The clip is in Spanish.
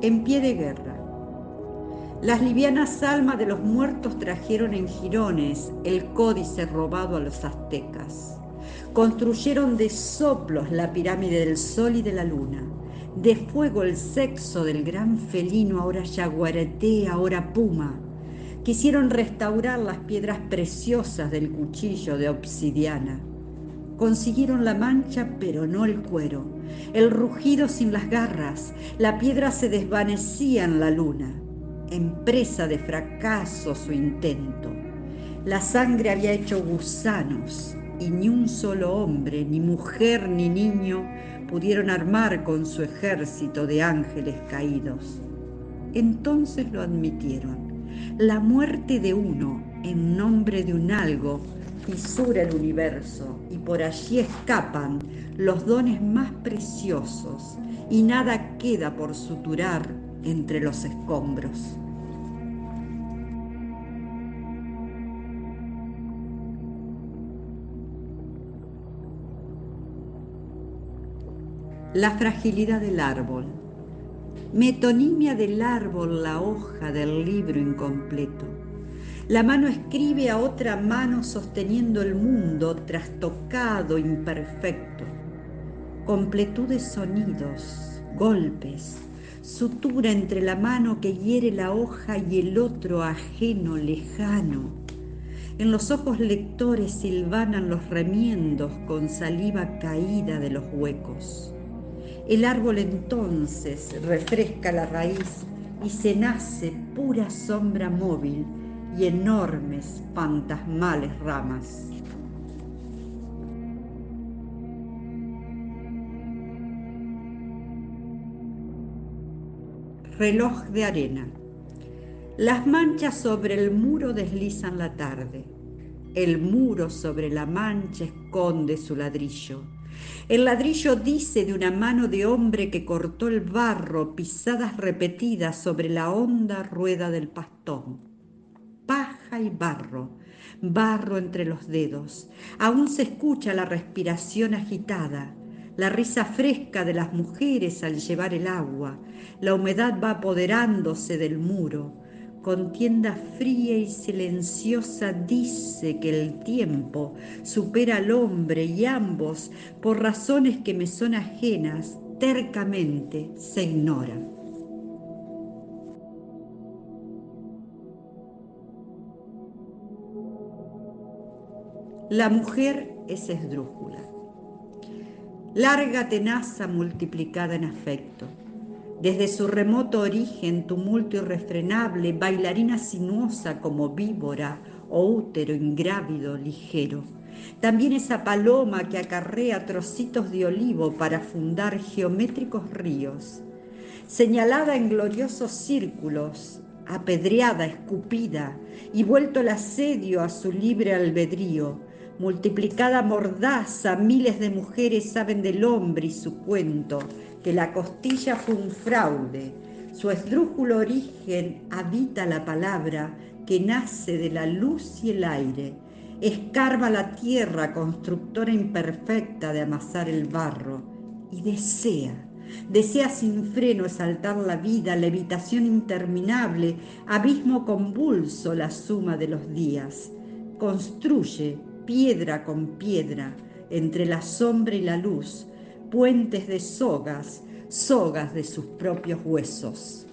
en pie de guerra. Las livianas almas de los muertos trajeron en jirones el códice robado a los aztecas. Construyeron de soplos la pirámide del sol y de la luna. De fuego el sexo del gran felino, ahora yaguareté, ahora puma. Quisieron restaurar las piedras preciosas del cuchillo de obsidiana. Consiguieron la mancha, pero no el cuero. El rugido sin las garras. La piedra se desvanecía en la luna. Empresa de fracaso su intento. La sangre había hecho gusanos y ni un solo hombre, ni mujer, ni niño pudieron armar con su ejército de ángeles caídos. Entonces lo admitieron. La muerte de uno en nombre de un algo fisura el universo y por allí escapan los dones más preciosos y nada queda por suturar entre los escombros. La fragilidad del árbol. Metonimia del árbol la hoja del libro incompleto. La mano escribe a otra mano sosteniendo el mundo trastocado, imperfecto. Completud de sonidos, golpes, sutura entre la mano que hiere la hoja y el otro ajeno, lejano. En los ojos lectores silvanan los remiendos con saliva caída de los huecos. El árbol entonces refresca la raíz y se nace pura sombra móvil y enormes fantasmales ramas. Reloj de arena. Las manchas sobre el muro deslizan la tarde. El muro sobre la mancha esconde su ladrillo el ladrillo dice de una mano de hombre que cortó el barro, pisadas repetidas sobre la honda rueda del pastón. Y barro, barro entre los dedos. Aún se escucha la respiración agitada, la risa fresca de las mujeres al llevar el agua. La humedad va apoderándose del muro contienda fría y silenciosa dice que el tiempo supera al hombre y ambos, por razones que me son ajenas, tercamente se ignoran. La mujer es esdrújula, larga tenaza multiplicada en afecto desde su remoto origen, tumulto irrefrenable, bailarina sinuosa como víbora o útero ingrávido ligero. También esa paloma que acarrea trocitos de olivo para fundar geométricos ríos. Señalada en gloriosos círculos, apedreada, escupida y vuelto el asedio a su libre albedrío, multiplicada mordaza, miles de mujeres saben del hombre y su cuento, que la costilla fue un fraude. Su esdrújulo origen habita la palabra que nace de la luz y el aire. Escarba la tierra, constructora imperfecta de amasar el barro, y desea, desea sin freno exaltar la vida, levitación interminable, abismo convulso la suma de los días. Construye piedra con piedra entre la sombra y la luz, puentes de sogas, sogas de sus propios huesos.